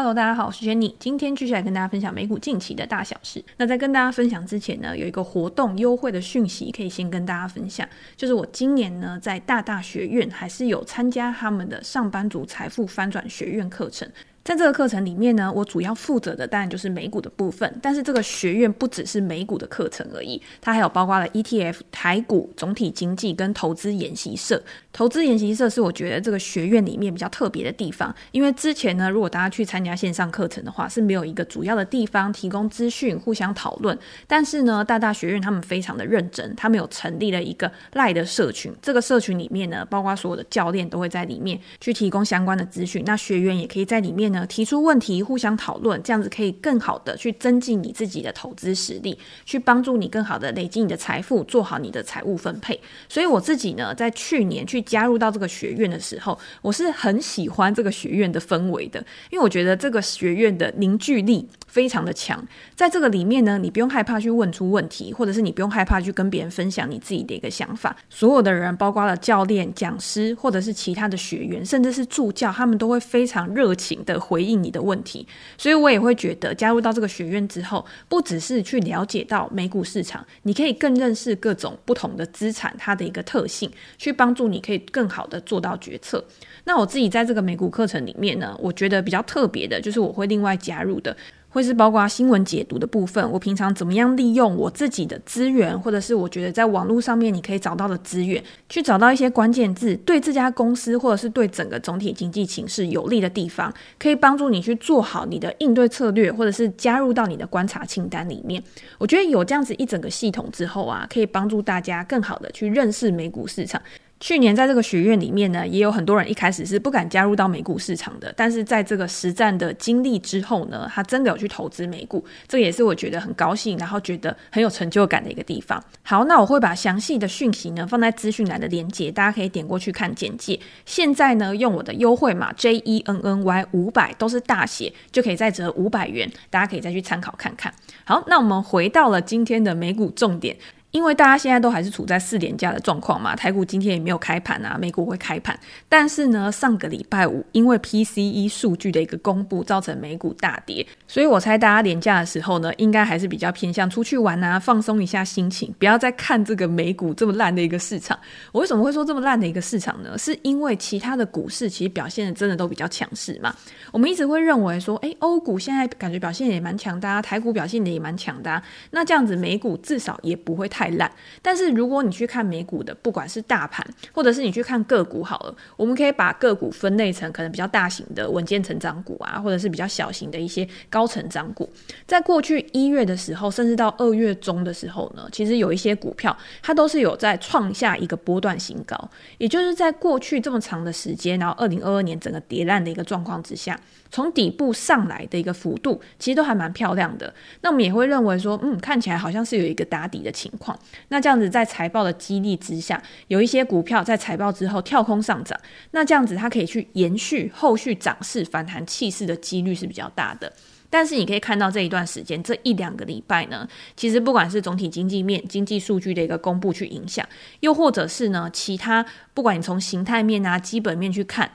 Hello，大家好，我是 Jenny，今天继续来跟大家分享美股近期的大小事。那在跟大家分享之前呢，有一个活动优惠的讯息可以先跟大家分享，就是我今年呢在大大学院还是有参加他们的上班族财富翻转学院课程。在这个课程里面呢，我主要负责的当然就是美股的部分。但是这个学院不只是美股的课程而已，它还有包括了 ETF、台股、总体经济跟投资研习社。投资研习社是我觉得这个学院里面比较特别的地方，因为之前呢，如果大家去参加线上课程的话，是没有一个主要的地方提供资讯、互相讨论。但是呢，大大学院他们非常的认真，他们有成立了一个赖的社群。这个社群里面呢，包括所有的教练都会在里面去提供相关的资讯。那学员也可以在里面呢提出问题，互相讨论，这样子可以更好的去增进你自己的投资实力，去帮助你更好的累积你的财富，做好你的财务分配。所以我自己呢，在去年去加入到这个学院的时候，我是很喜欢这个学院的氛围的，因为我觉得这个学院的凝聚力非常的强。在这个里面呢，你不用害怕去问出问题，或者是你不用害怕去跟别人分享你自己的一个想法。所有的人，包括了教练、讲师，或者是其他的学员，甚至是助教，他们都会非常热情的回应你的问题。所以我也会觉得，加入到这个学院之后，不只是去了解到美股市场，你可以更认识各种不同的资产它的一个特性，去帮助你可以更好的做到决策。那我自己在这个美股课程里面呢，我觉得比较特别的就是我会另外加入的。会是包括新闻解读的部分，我平常怎么样利用我自己的资源，或者是我觉得在网络上面你可以找到的资源，去找到一些关键字，对这家公司或者是对整个总体经济形势有利的地方，可以帮助你去做好你的应对策略，或者是加入到你的观察清单里面。我觉得有这样子一整个系统之后啊，可以帮助大家更好的去认识美股市场。去年在这个学院里面呢，也有很多人一开始是不敢加入到美股市场的，但是在这个实战的经历之后呢，他真的有去投资美股，这个也是我觉得很高兴，然后觉得很有成就感的一个地方。好，那我会把详细的讯息呢放在资讯栏的连接，大家可以点过去看简介。现在呢，用我的优惠码 J E N N Y 五百都是大写，就可以再折五百元，大家可以再去参考看看。好，那我们回到了今天的美股重点。因为大家现在都还是处在四连假的状况嘛，台股今天也没有开盘啊，美股会开盘。但是呢，上个礼拜五因为 PCE 数据的一个公布，造成美股大跌，所以我猜大家连假的时候呢，应该还是比较偏向出去玩啊，放松一下心情，不要再看这个美股这么烂的一个市场。我为什么会说这么烂的一个市场呢？是因为其他的股市其实表现的真的都比较强势嘛。我们一直会认为说，诶，欧股现在感觉表现也蛮强的啊，台股表现的也蛮强的，那这样子美股至少也不会太。太烂，但是如果你去看美股的，不管是大盘，或者是你去看个股好了，我们可以把个股分类成可能比较大型的稳健成长股啊，或者是比较小型的一些高成长股。在过去一月的时候，甚至到二月中的时候呢，其实有一些股票它都是有在创下一个波段新高，也就是在过去这么长的时间，然后二零二二年整个跌烂的一个状况之下。从底部上来的一个幅度，其实都还蛮漂亮的。那我们也会认为说，嗯，看起来好像是有一个打底的情况。那这样子在财报的激励之下，有一些股票在财报之后跳空上涨，那这样子它可以去延续后续涨势反弹气势的几率是比较大的。但是你可以看到这一段时间，这一两个礼拜呢，其实不管是总体经济面、经济数据的一个公布去影响，又或者是呢其他，不管你从形态面啊、基本面去看。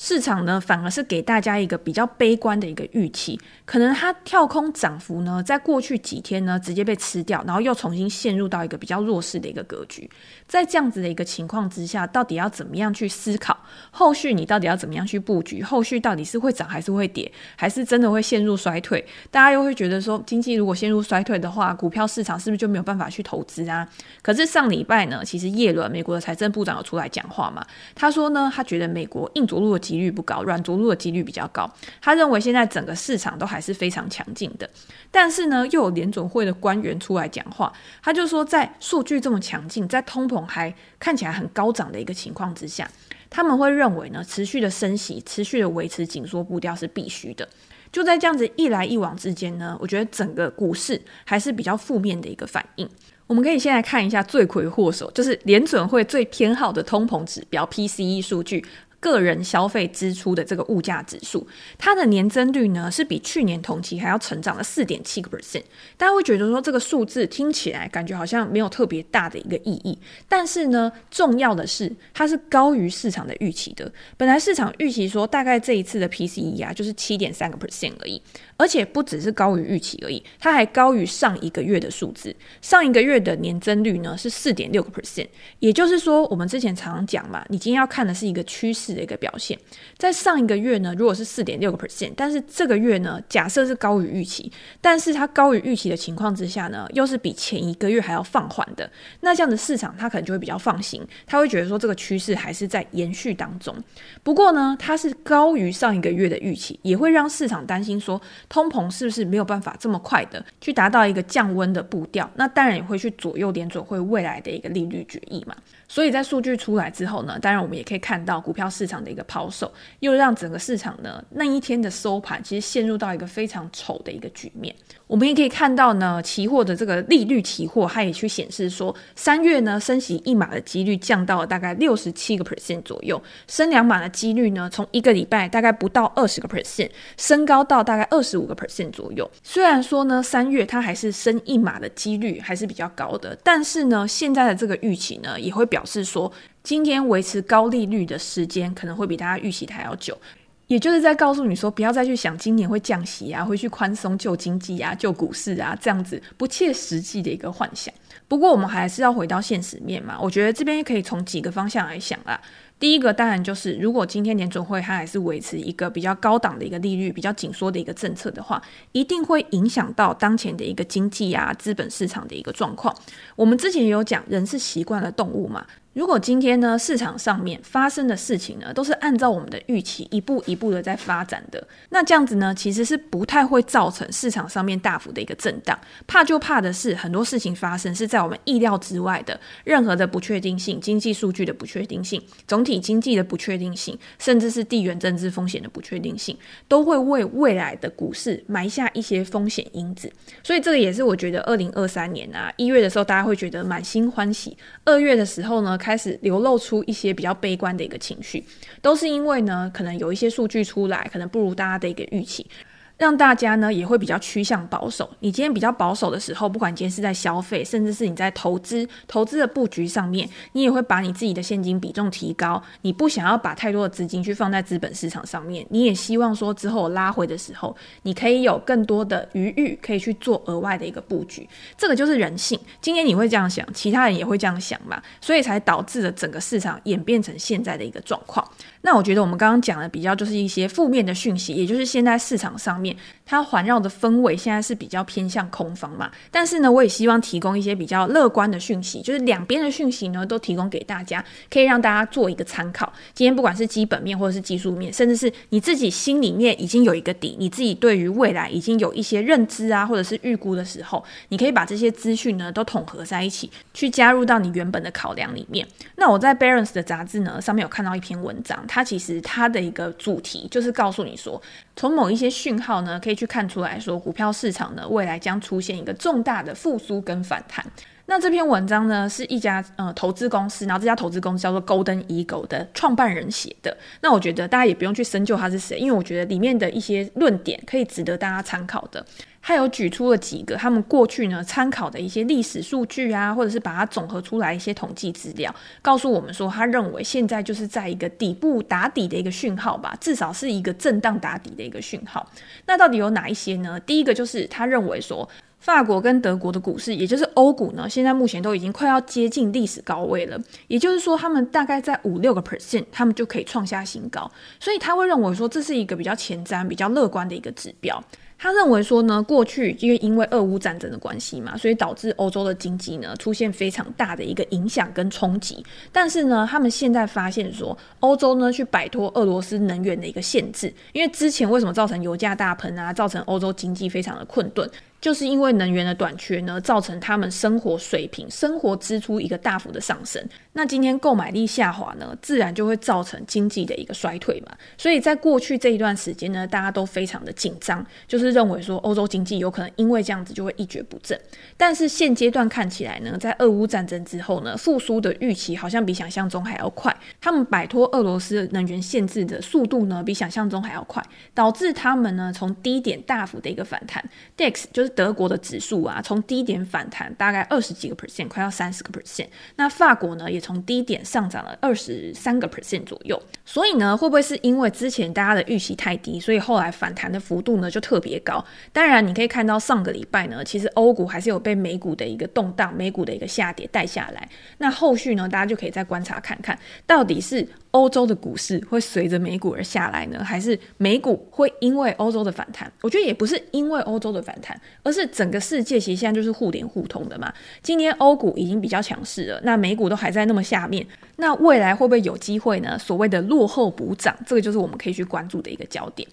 市场呢，反而是给大家一个比较悲观的一个预期，可能它跳空涨幅呢，在过去几天呢，直接被吃掉，然后又重新陷入到一个比较弱势的一个格局。在这样子的一个情况之下，到底要怎么样去思考后续？你到底要怎么样去布局？后续到底是会涨还是会跌，还是真的会陷入衰退？大家又会觉得说，经济如果陷入衰退的话，股票市场是不是就没有办法去投资啊？可是上礼拜呢，其实耶伦美国的财政部长有出来讲话嘛，他说呢，他觉得美国硬着陆的几率不高，软着陆的几率比较高。他认为现在整个市场都还是非常强劲的。但是呢，又有联准会的官员出来讲话，他就说，在数据这么强劲，在通膨还看起来很高涨的一个情况之下，他们会认为呢，持续的升息，持续的维持紧缩步调是必须的。就在这样子一来一往之间呢，我觉得整个股市还是比较负面的一个反应。我们可以先来看一下罪魁祸首，就是联准会最偏好的通膨指标 PCE 数据。个人消费支出的这个物价指数，它的年增率呢是比去年同期还要成长了四点七个 percent。大家会觉得说这个数字听起来感觉好像没有特别大的一个意义，但是呢，重要的是它是高于市场的预期的。本来市场预期说大概这一次的 PCE 啊就是七点三个 percent 而已，而且不只是高于预期而已，它还高于上一个月的数字。上一个月的年增率呢是四点六个 percent，也就是说我们之前常常讲嘛，你今天要看的是一个趋势。的一个表现，在上一个月呢，如果是四点六个 percent，但是这个月呢，假设是高于预期，但是它高于预期的情况之下呢，又是比前一个月还要放缓的，那这样的市场它可能就会比较放心，他会觉得说这个趋势还是在延续当中。不过呢，它是高于上一个月的预期，也会让市场担心说通膨是不是没有办法这么快的去达到一个降温的步调，那当然也会去左右联准会未来的一个利率决议嘛。所以在数据出来之后呢，当然我们也可以看到股票市场的一个抛售，又让整个市场呢那一天的收盘其实陷入到一个非常丑的一个局面。我们也可以看到呢，期货的这个利率期货，它也去显示说，三月呢升息一码的几率降到了大概六十七个 percent 左右，升两码的几率呢从一个礼拜大概不到二十个 percent，升高到大概二十五个 percent 左右。虽然说呢三月它还是升一码的几率还是比较高的，但是呢现在的这个预期呢也会表表示说，今天维持高利率的时间可能会比大家预期的还要久。也就是在告诉你说，不要再去想今年会降息啊，会去宽松救经济啊，救股市啊，这样子不切实际的一个幻想。不过我们还是要回到现实面嘛，我觉得这边可以从几个方向来想啊。第一个当然就是，如果今天联准会它还是维持一个比较高档的一个利率，比较紧缩的一个政策的话，一定会影响到当前的一个经济啊、资本市场的一个状况。我们之前也有讲，人是习惯了动物嘛。如果今天呢，市场上面发生的事情呢，都是按照我们的预期一步一步的在发展的，那这样子呢，其实是不太会造成市场上面大幅的一个震荡。怕就怕的是很多事情发生是在我们意料之外的，任何的不确定性、经济数据的不确定性、总体经济的不确定性，甚至是地缘政治风险的不确定性，都会为未来的股市埋下一些风险因子。所以这个也是我觉得二零二三年啊，一月的时候大家会觉得满心欢喜，二月的时候呢，开始流露出一些比较悲观的一个情绪，都是因为呢，可能有一些数据出来，可能不如大家的一个预期。让大家呢也会比较趋向保守。你今天比较保守的时候，不管今天是在消费，甚至是你在投资、投资的布局上面，你也会把你自己的现金比重提高。你不想要把太多的资金去放在资本市场上面，你也希望说之后拉回的时候，你可以有更多的余裕，可以去做额外的一个布局。这个就是人性。今天你会这样想，其他人也会这样想嘛，所以才导致了整个市场演变成现在的一个状况。那我觉得我们刚刚讲的比较就是一些负面的讯息，也就是现在市场上面 нами 它环绕的氛围现在是比较偏向空方嘛。但是呢，我也希望提供一些比较乐观的讯息，就是两边的讯息呢都提供给大家，可以让大家做一个参考。今天不管是基本面或者是技术面，甚至是你自己心里面已经有一个底，你自己对于未来已经有一些认知啊，或者是预估的时候，你可以把这些资讯呢都统合在一起，去加入到你原本的考量里面。那我在 Barons 的杂志呢上面有看到一篇文章。它其实它的一个主题就是告诉你说，从某一些讯号呢，可以去看出来说，股票市场呢未来将出现一个重大的复苏跟反弹。那这篇文章呢是一家呃投资公司，然后这家投资公司叫做 Golden Eagle 的创办人写的。那我觉得大家也不用去深究他是谁，因为我觉得里面的一些论点可以值得大家参考的。他有举出了几个他们过去呢参考的一些历史数据啊，或者是把它总合出来一些统计资料，告诉我们说，他认为现在就是在一个底部打底的一个讯号吧，至少是一个震荡打底的一个讯号。那到底有哪一些呢？第一个就是他认为说，法国跟德国的股市，也就是欧股呢，现在目前都已经快要接近历史高位了，也就是说，他们大概在五六个 percent，他们就可以创下新高，所以他会认为说，这是一个比较前瞻、比较乐观的一个指标。他认为说呢，过去因为因为俄乌战争的关系嘛，所以导致欧洲的经济呢出现非常大的一个影响跟冲击。但是呢，他们现在发现说，欧洲呢去摆脱俄罗斯能源的一个限制，因为之前为什么造成油价大喷啊，造成欧洲经济非常的困顿？就是因为能源的短缺呢，造成他们生活水平、生活支出一个大幅的上升。那今天购买力下滑呢，自然就会造成经济的一个衰退嘛。所以在过去这一段时间呢，大家都非常的紧张，就是认为说欧洲经济有可能因为这样子就会一蹶不振。但是现阶段看起来呢，在俄乌战争之后呢，复苏的预期好像比想象中还要快。他们摆脱俄罗斯能源限制的速度呢，比想象中还要快，导致他们呢从低点大幅的一个反弹。DAX 就是德国的指数啊，从低点反弹大概二十几个 percent，快要三十个 percent。那法国呢，也从低点上涨了二十三个 percent 左右。所以呢，会不会是因为之前大家的预期太低，所以后来反弹的幅度呢就特别高？当然，你可以看到上个礼拜呢，其实欧股还是有被美股的一个动荡、美股的一个下跌带下来。那后续呢，大家就可以再观察看看，到底是欧洲的股市会随着美股而下来呢，还是美股会因为欧洲的反弹？我觉得也不是因为欧洲的反弹，而是整个世界其实现在就是互联互通的嘛。今年欧股已经比较强势了，那美股都还在那么下面，那未来会不会有机会呢？所谓的落后补涨，这个就是我们可以去关注的一个焦点。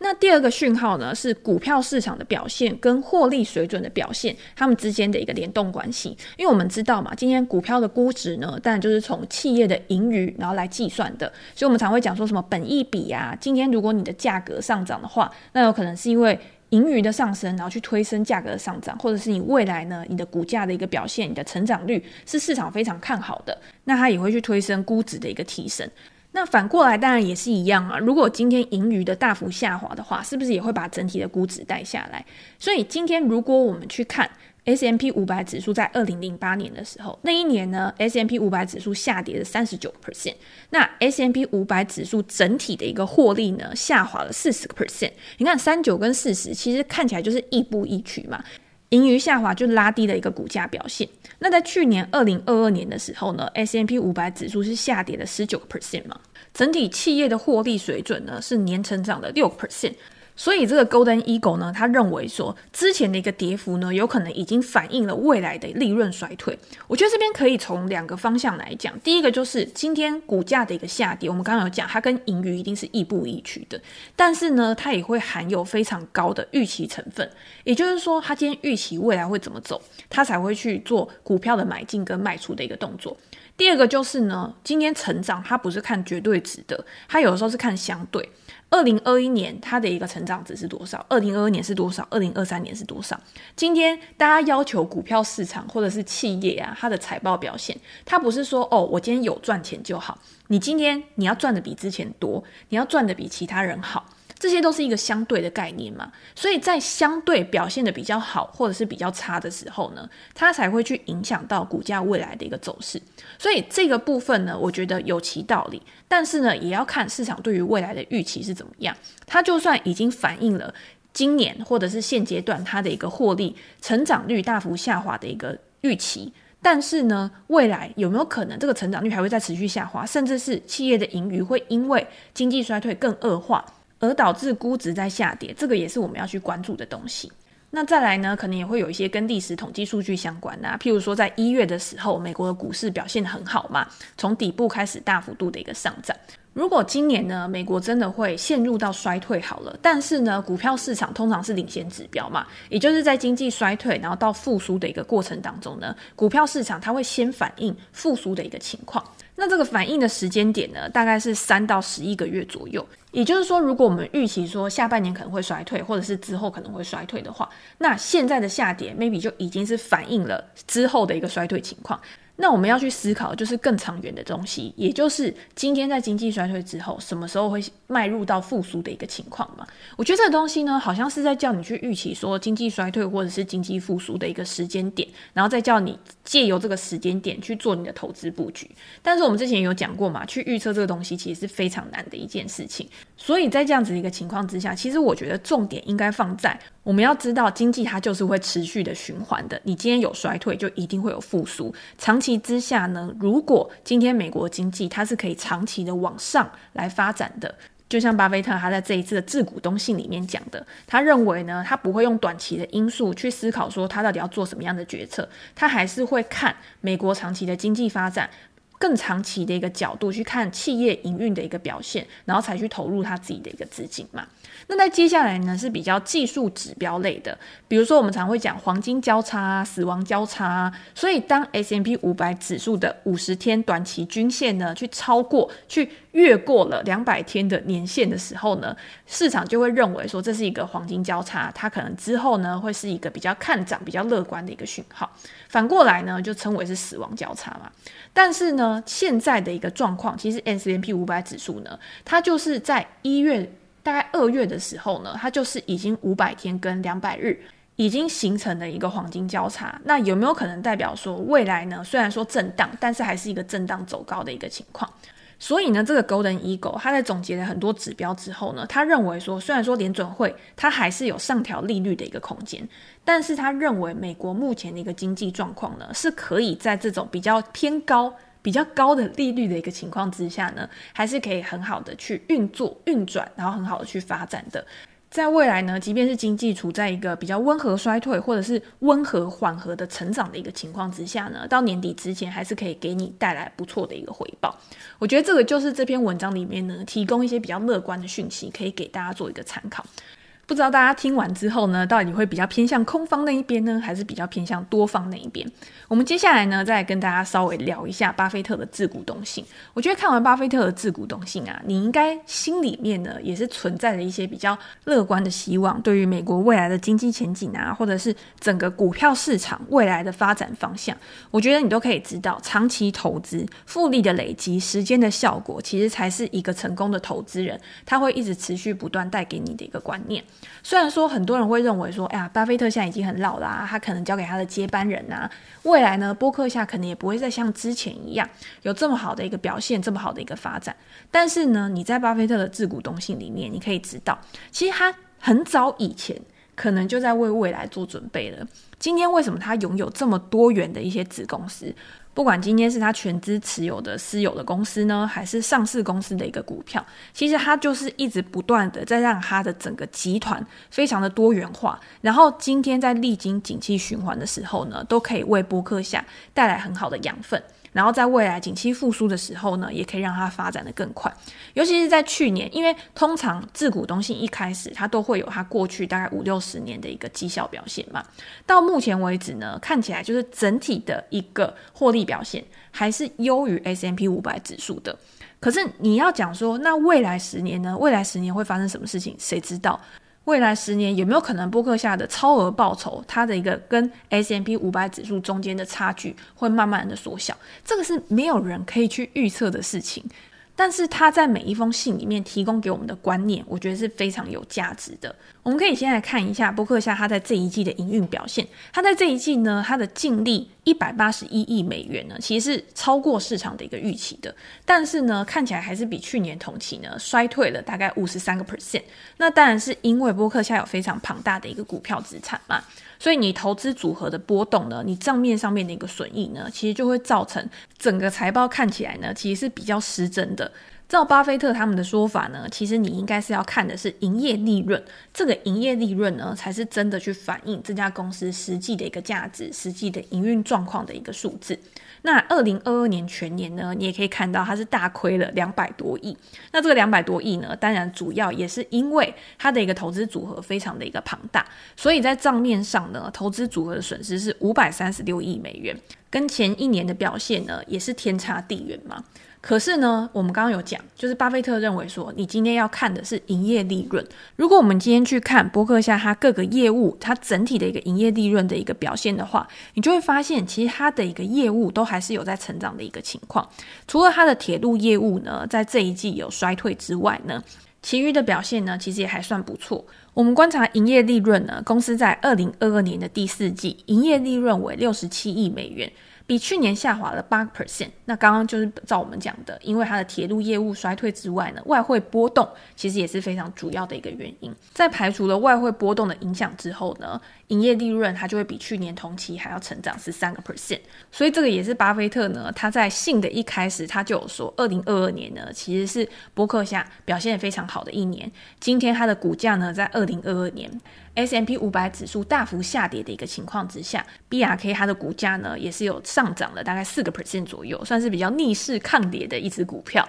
那第二个讯号呢，是股票市场的表现跟获利水准的表现，它们之间的一个联动关系。因为我们知道嘛，今天股票的估值呢，当然就是从企业的盈余然后来计算的，所以我们常会讲说什么本益比啊。今天如果你的价格上涨的话，那有可能是因为盈余的上升，然后去推升价格的上涨，或者是你未来呢，你的股价的一个表现，你的成长率是市场非常看好的，那它也会去推升估值的一个提升。那反过来当然也是一样啊。如果今天盈余的大幅下滑的话，是不是也会把整体的估值带下来？所以今天如果我们去看 S M P 五百指数在二零零八年的时候，那一年呢 S M P 五百指数下跌了三十九 percent，那 S M P 五百指数整体的一个获利呢，下滑了四十个 percent。你看三九跟四十，其实看起来就是亦步亦趋嘛。盈余下滑就拉低了一个股价表现。那在去年二零二二年的时候呢，S M P 五百指数是下跌了十九个 percent 嘛，整体企业的获利水准呢是年成长的六个 percent。所以这个 Golden Eagle 呢，他认为说之前的一个跌幅呢，有可能已经反映了未来的利润衰退。我觉得这边可以从两个方向来讲，第一个就是今天股价的一个下跌，我们刚刚有讲，它跟盈余一定是亦步亦趋的，但是呢，它也会含有非常高的预期成分，也就是说，它今天预期未来会怎么走，它才会去做股票的买进跟卖出的一个动作。第二个就是呢，今天成长它不是看绝对值的，它有的时候是看相对。二零二一年它的一个成长值是多少？二零二二年是多少？二零二三年是多少？今天大家要求股票市场或者是企业啊，它的财报表现，它不是说哦，我今天有赚钱就好。你今天你要赚的比之前多，你要赚的比其他人好。这些都是一个相对的概念嘛，所以在相对表现的比较好或者是比较差的时候呢，它才会去影响到股价未来的一个走势。所以这个部分呢，我觉得有其道理，但是呢，也要看市场对于未来的预期是怎么样。它就算已经反映了今年或者是现阶段它的一个获利成长率大幅下滑的一个预期，但是呢，未来有没有可能这个成长率还会再持续下滑，甚至是企业的盈余会因为经济衰退更恶化？而导致估值在下跌，这个也是我们要去关注的东西。那再来呢，可能也会有一些跟历史统计数据相关啊，譬如说在一月的时候，美国的股市表现很好嘛，从底部开始大幅度的一个上涨。如果今年呢，美国真的会陷入到衰退好了，但是呢，股票市场通常是领先指标嘛，也就是在经济衰退然后到复苏的一个过程当中呢，股票市场它会先反映复苏的一个情况。那这个反应的时间点呢，大概是三到十一个月左右。也就是说，如果我们预期说下半年可能会衰退，或者是之后可能会衰退的话，那现在的下跌 maybe 就已经是反映了之后的一个衰退情况。那我们要去思考，就是更长远的东西，也就是今天在经济衰退之后，什么时候会迈入到复苏的一个情况嘛？我觉得这个东西呢，好像是在叫你去预期说经济衰退或者是经济复苏的一个时间点，然后再叫你借由这个时间点去做你的投资布局。但是我们之前有讲过嘛，去预测这个东西其实是非常难的一件事情。所以在这样子的一个情况之下，其实我觉得重点应该放在。我们要知道，经济它就是会持续的循环的。你今天有衰退，就一定会有复苏。长气之下呢，如果今天美国经济它是可以长期的往上来发展的，就像巴菲特他在这一次的致股东信里面讲的，他认为呢，他不会用短期的因素去思考说他到底要做什么样的决策，他还是会看美国长期的经济发展。更长期的一个角度去看企业营运的一个表现，然后才去投入他自己的一个资金嘛。那在接下来呢，是比较技术指标类的，比如说我们常会讲黄金交叉啊、死亡交叉啊。所以当 S M P 五百指数的五十天短期均线呢，去超过、去越过了两百天的年限的时候呢，市场就会认为说这是一个黄金交叉，它可能之后呢会是一个比较看涨、比较乐观的一个讯号。反过来呢，就称为是死亡交叉嘛。但是呢，现在的一个状况，其实 S M P 五百指数呢，它就是在一月。大概二月的时候呢，它就是已经五百天跟两百日已经形成了一个黄金交叉。那有没有可能代表说未来呢？虽然说震荡，但是还是一个震荡走高的一个情况。所以呢，这个 Golden Eagle 他在总结了很多指标之后呢，他认为说，虽然说联准会它还是有上调利率的一个空间，但是他认为美国目前的一个经济状况呢，是可以在这种比较偏高。比较高的利率的一个情况之下呢，还是可以很好的去运作运转，然后很好的去发展的。在未来呢，即便是经济处在一个比较温和衰退，或者是温和缓和的成长的一个情况之下呢，到年底之前还是可以给你带来不错的一个回报。我觉得这个就是这篇文章里面呢，提供一些比较乐观的讯息，可以给大家做一个参考。不知道大家听完之后呢，到底会比较偏向空方那一边呢，还是比较偏向多方那一边？我们接下来呢，再跟大家稍微聊一下巴菲特的自股东信。我觉得看完巴菲特的自股东信啊，你应该心里面呢也是存在着一些比较乐观的希望，对于美国未来的经济前景啊，或者是整个股票市场未来的发展方向，我觉得你都可以知道，长期投资复利的累积，时间的效果，其实才是一个成功的投资人，他会一直持续不断带给你的一个观念。虽然说很多人会认为说，哎呀，巴菲特现在已经很老啦，他可能交给他的接班人啊，未来呢，波克夏可能也不会再像之前一样有这么好的一个表现，这么好的一个发展。但是呢，你在巴菲特的自股东信里面，你可以知道，其实他很早以前可能就在为未来做准备了。今天为什么他拥有这么多元的一些子公司？不管今天是他全资持有的私有的公司呢，还是上市公司的一个股票，其实他就是一直不断的在让他的整个集团非常的多元化。然后今天在历经景气循环的时候呢，都可以为波克夏带来很好的养分。然后在未来景气复苏的时候呢，也可以让它发展得更快。尤其是在去年，因为通常自股东信一开始它都会有它过去大概五六十年的一个绩效表现嘛。到目前为止呢，看起来就是整体的一个获利表现还是优于 S M P 五百指数的。可是你要讲说，那未来十年呢？未来十年会发生什么事情？谁知道？未来十年有没有可能波克夏的超额报酬，它的一个跟 S M P 五百指数中间的差距会慢慢的缩小？这个是没有人可以去预测的事情。但是他在每一封信里面提供给我们的观念，我觉得是非常有价值的。我们可以先来看一下波克夏他在这一季的营运表现。他在这一季呢，他的净利一百八十一亿美元呢，其实是超过市场的一个预期的。但是呢，看起来还是比去年同期呢衰退了大概五十三个 percent。那当然是因为波克夏有非常庞大的一个股票资产嘛。所以你投资组合的波动呢，你账面上面的一个损益呢，其实就会造成整个财报看起来呢，其实是比较失真的。照巴菲特他们的说法呢，其实你应该是要看的是营业利润，这个营业利润呢，才是真的去反映这家公司实际的一个价值、实际的营运状况的一个数字。那二零二二年全年呢，你也可以看到它是大亏了两百多亿。那这个两百多亿呢，当然主要也是因为它的一个投资组合非常的一个庞大，所以在账面上呢，投资组合的损失是五百三十六亿美元，跟前一年的表现呢，也是天差地远嘛。可是呢，我们刚刚有讲，就是巴菲特认为说，你今天要看的是营业利润。如果我们今天去看波克夏它各个业务，它整体的一个营业利润的一个表现的话，你就会发现，其实它的一个业务都还是有在成长的一个情况。除了它的铁路业务呢，在这一季有衰退之外呢，其余的表现呢，其实也还算不错。我们观察营业利润呢，公司在二零二二年的第四季营业利润为六十七亿美元。比去年下滑了八个 percent。那刚刚就是照我们讲的，因为它的铁路业务衰退之外呢，外汇波动其实也是非常主要的一个原因。在排除了外汇波动的影响之后呢，营业利润它就会比去年同期还要成长十三个 percent。所以这个也是巴菲特呢，他在信的一开始他就有说，二零二二年呢其实是波克夏表现非常好的一年。今天它的股价呢，在二零二二年。S M P 五百指数大幅下跌的一个情况之下，BRK 它的股价呢也是有上涨了大概四个 percent 左右，算是比较逆势抗跌的一只股票。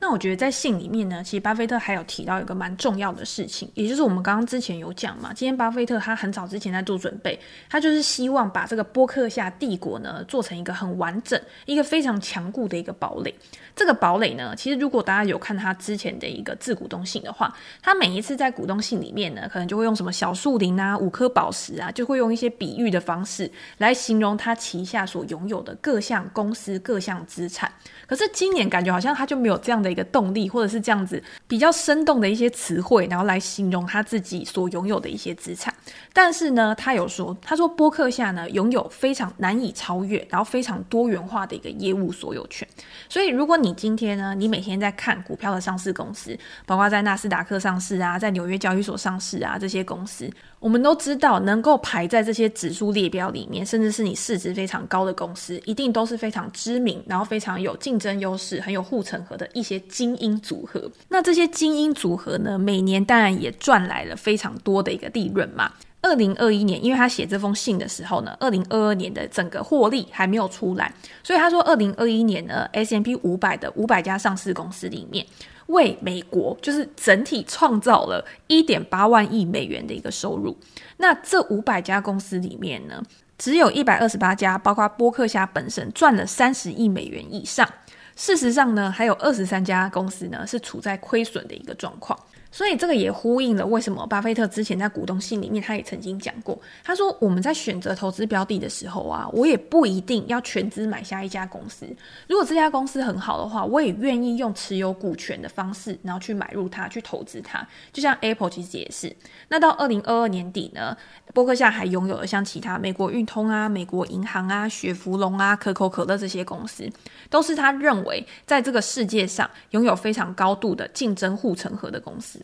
那我觉得在信里面呢，其实巴菲特还有提到一个蛮重要的事情，也就是我们刚刚之前有讲嘛，今天巴菲特他很早之前在做准备，他就是希望把这个波克夏帝国呢做成一个很完整、一个非常强固的一个堡垒。这个堡垒呢，其实如果大家有看他之前的一个致股东信的话，他每一次在股东信里面呢，可能就会用什么小树林啊、五颗宝石啊，就会用一些比喻的方式来形容他旗下所拥有的各项公司、各项资产。可是今年感觉好像他就没有这样的一个动力，或者是这样子比较生动的一些词汇，然后来形容他自己所拥有的一些资产。但是呢，他有说，他说波克夏呢拥有非常难以超越，然后非常多元化的一个业务所有权。所以如果你今天呢，你每天在看股票的上市公司，包括在纳斯达克上市啊，在纽约交易所上市啊，这些公司。我们都知道，能够排在这些指数列表里面，甚至是你市值非常高的公司，一定都是非常知名，然后非常有竞争优势、很有护城河的一些精英组合。那这些精英组合呢，每年当然也赚来了非常多的一个利润嘛。二零二一年，因为他写这封信的时候呢，二零二二年的整个获利还没有出来，所以他说，二零二一年呢，S M P 五百的五百家上市公司里面。为美国就是整体创造了一点八万亿美元的一个收入。那这五百家公司里面呢，只有一百二十八家，包括波克夏本身赚了三十亿美元以上。事实上呢，还有二十三家公司呢是处在亏损的一个状况。所以这个也呼应了为什么巴菲特之前在股东信里面他也曾经讲过，他说我们在选择投资标的的时候啊，我也不一定要全资买下一家公司。如果这家公司很好的话，我也愿意用持有股权的方式，然后去买入它，去投资它。就像 Apple 其实也是。那到二零二二年底呢，波克夏还拥有了像其他美国运通啊、美国银行啊、雪佛龙啊、可口可乐这些公司，都是他认为在这个世界上拥有非常高度的竞争护城河的公司。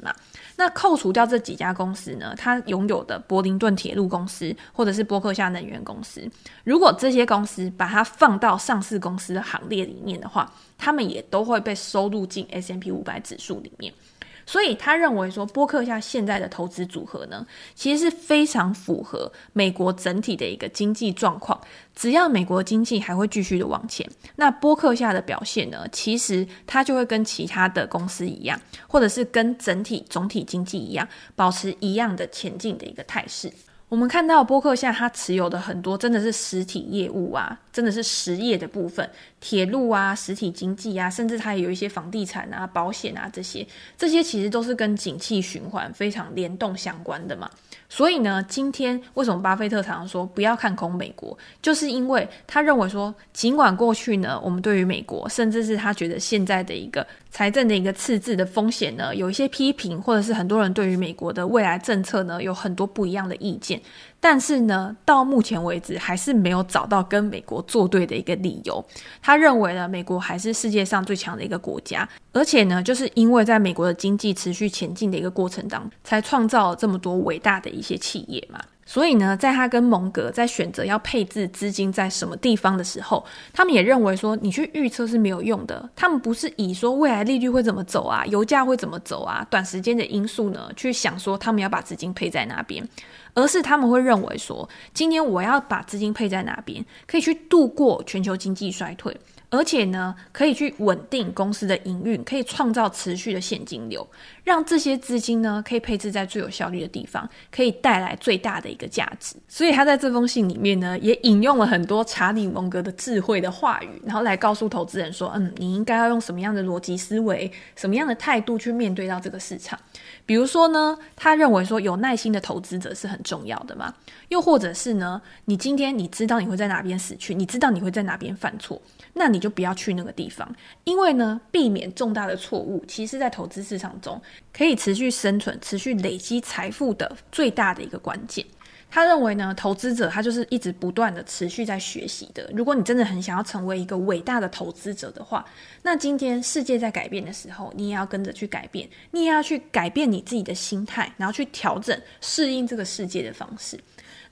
那扣除掉这几家公司呢，它拥有的柏林顿铁路公司或者是波克夏能源公司，如果这些公司把它放到上市公司的行列里面的话，他们也都会被收入进 S M P 五百指数里面。所以他认为说，波克夏现在的投资组合呢，其实是非常符合美国整体的一个经济状况。只要美国经济还会继续的往前，那波克夏的表现呢，其实它就会跟其他的公司一样，或者是跟整体总体经济一样，保持一样的前进的一个态势。我们看到波克夏它持有的很多真的是实体业务啊，真的是实业的部分，铁路啊、实体经济啊，甚至它也有一些房地产啊、保险啊这些，这些其实都是跟景气循环非常联动相关的嘛。所以呢，今天为什么巴菲特常常说不要看空美国，就是因为他认为说，尽管过去呢，我们对于美国，甚至是他觉得现在的一个财政的一个赤字的风险呢，有一些批评，或者是很多人对于美国的未来政策呢，有很多不一样的意见。但是呢，到目前为止还是没有找到跟美国作对的一个理由。他认为呢，美国还是世界上最强的一个国家，而且呢，就是因为在美国的经济持续前进的一个过程当中，才创造了这么多伟大的一些企业嘛。所以呢，在他跟蒙格在选择要配置资金在什么地方的时候，他们也认为说，你去预测是没有用的。他们不是以说未来利率会怎么走啊，油价会怎么走啊，短时间的因素呢，去想说他们要把资金配在哪边，而是他们会认为说，今天我要把资金配在哪边，可以去度过全球经济衰退。而且呢，可以去稳定公司的营运，可以创造持续的现金流，让这些资金呢可以配置在最有效率的地方，可以带来最大的一个价值。所以他在这封信里面呢，也引用了很多查理蒙格的智慧的话语，然后来告诉投资人说：嗯，你应该要用什么样的逻辑思维，什么样的态度去面对到这个市场。比如说呢，他认为说有耐心的投资者是很重要的嘛。又或者是呢，你今天你知道你会在哪边死去，你知道你会在哪边犯错。那你就不要去那个地方，因为呢，避免重大的错误，其实在投资市场中可以持续生存、持续累积财富的最大的一个关键。他认为呢，投资者他就是一直不断的持续在学习的。如果你真的很想要成为一个伟大的投资者的话，那今天世界在改变的时候，你也要跟着去改变，你也要去改变你自己的心态，然后去调整、适应这个世界的方式。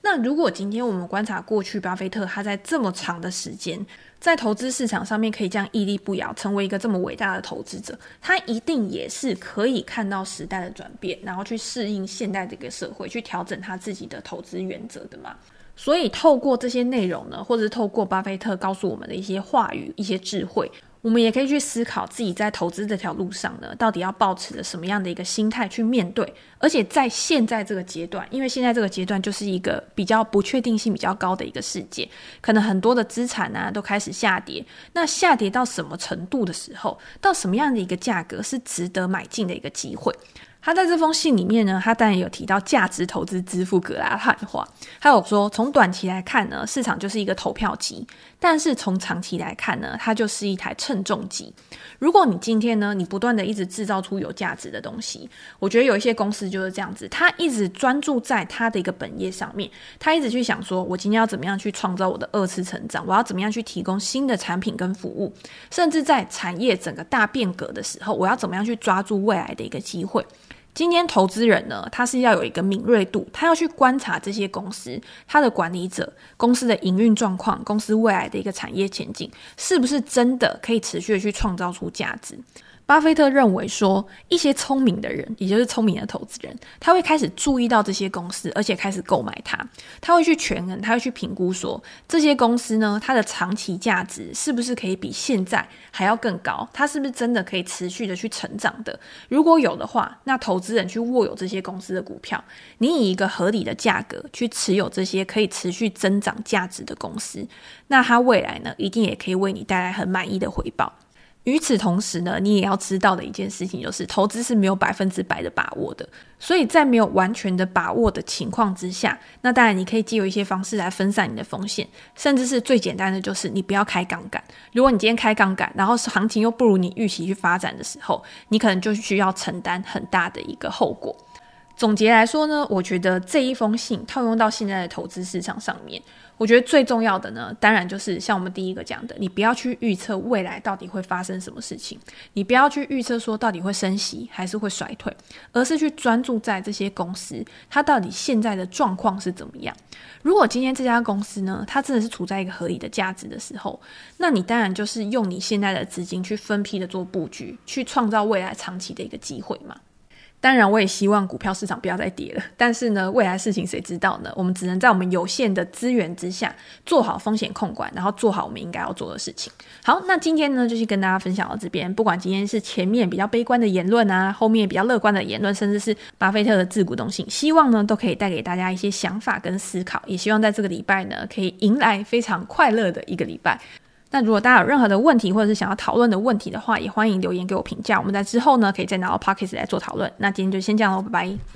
那如果今天我们观察过去，巴菲特他在这么长的时间，在投资市场上面可以这样屹立不摇，成为一个这么伟大的投资者，他一定也是可以看到时代的转变，然后去适应现代这个社会，去调整他自己的投资原则的嘛。所以透过这些内容呢，或者是透过巴菲特告诉我们的一些话语、一些智慧。我们也可以去思考自己在投资这条路上呢，到底要抱持着什么样的一个心态去面对。而且在现在这个阶段，因为现在这个阶段就是一个比较不确定性比较高的一个世界，可能很多的资产啊都开始下跌。那下跌到什么程度的时候，到什么样的一个价格是值得买进的一个机会？他在这封信里面呢，他当然有提到价值投资支付格拉汉的话，他有说，从短期来看呢，市场就是一个投票机；但是从长期来看呢，它就是一台称重机。如果你今天呢，你不断的一直制造出有价值的东西，我觉得有一些公司就是这样子，他一直专注在他的一个本业上面，他一直去想说，我今天要怎么样去创造我的二次成长，我要怎么样去提供新的产品跟服务，甚至在产业整个大变革的时候，我要怎么样去抓住未来的一个机会。今天投资人呢，他是要有一个敏锐度，他要去观察这些公司，他的管理者，公司的营运状况，公司未来的一个产业前景，是不是真的可以持续的去创造出价值？巴菲特认为说，一些聪明的人，也就是聪明的投资人，他会开始注意到这些公司，而且开始购买它。他会去权衡，他会去评估说，这些公司呢，它的长期价值是不是可以比现在还要更高？它是不是真的可以持续的去成长的？如果有的话，那投资人去握有这些公司的股票，你以一个合理的价格去持有这些可以持续增长价值的公司，那它未来呢，一定也可以为你带来很满意的回报。与此同时呢，你也要知道的一件事情就是，投资是没有百分之百的把握的。所以在没有完全的把握的情况之下，那当然你可以借由一些方式来分散你的风险，甚至是最简单的就是你不要开杠杆。如果你今天开杠杆，然后行情又不如你预期去发展的时候，你可能就需要承担很大的一个后果。总结来说呢，我觉得这一封信套用到现在的投资市场上面。我觉得最重要的呢，当然就是像我们第一个讲的，你不要去预测未来到底会发生什么事情，你不要去预测说到底会升息还是会衰退，而是去专注在这些公司它到底现在的状况是怎么样。如果今天这家公司呢，它真的是处在一个合理的价值的时候，那你当然就是用你现在的资金去分批的做布局，去创造未来长期的一个机会嘛。当然，我也希望股票市场不要再跌了。但是呢，未来事情谁知道呢？我们只能在我们有限的资源之下，做好风险控管，然后做好我们应该要做的事情。好，那今天呢，就去跟大家分享到这边。不管今天是前面比较悲观的言论啊，后面比较乐观的言论，甚至是巴菲特的自股东信，希望呢都可以带给大家一些想法跟思考。也希望在这个礼拜呢，可以迎来非常快乐的一个礼拜。那如果大家有任何的问题，或者是想要讨论的问题的话，也欢迎留言给我评价。我们在之后呢，可以再拿到 Pocket 来做讨论。那今天就先这样喽，拜拜。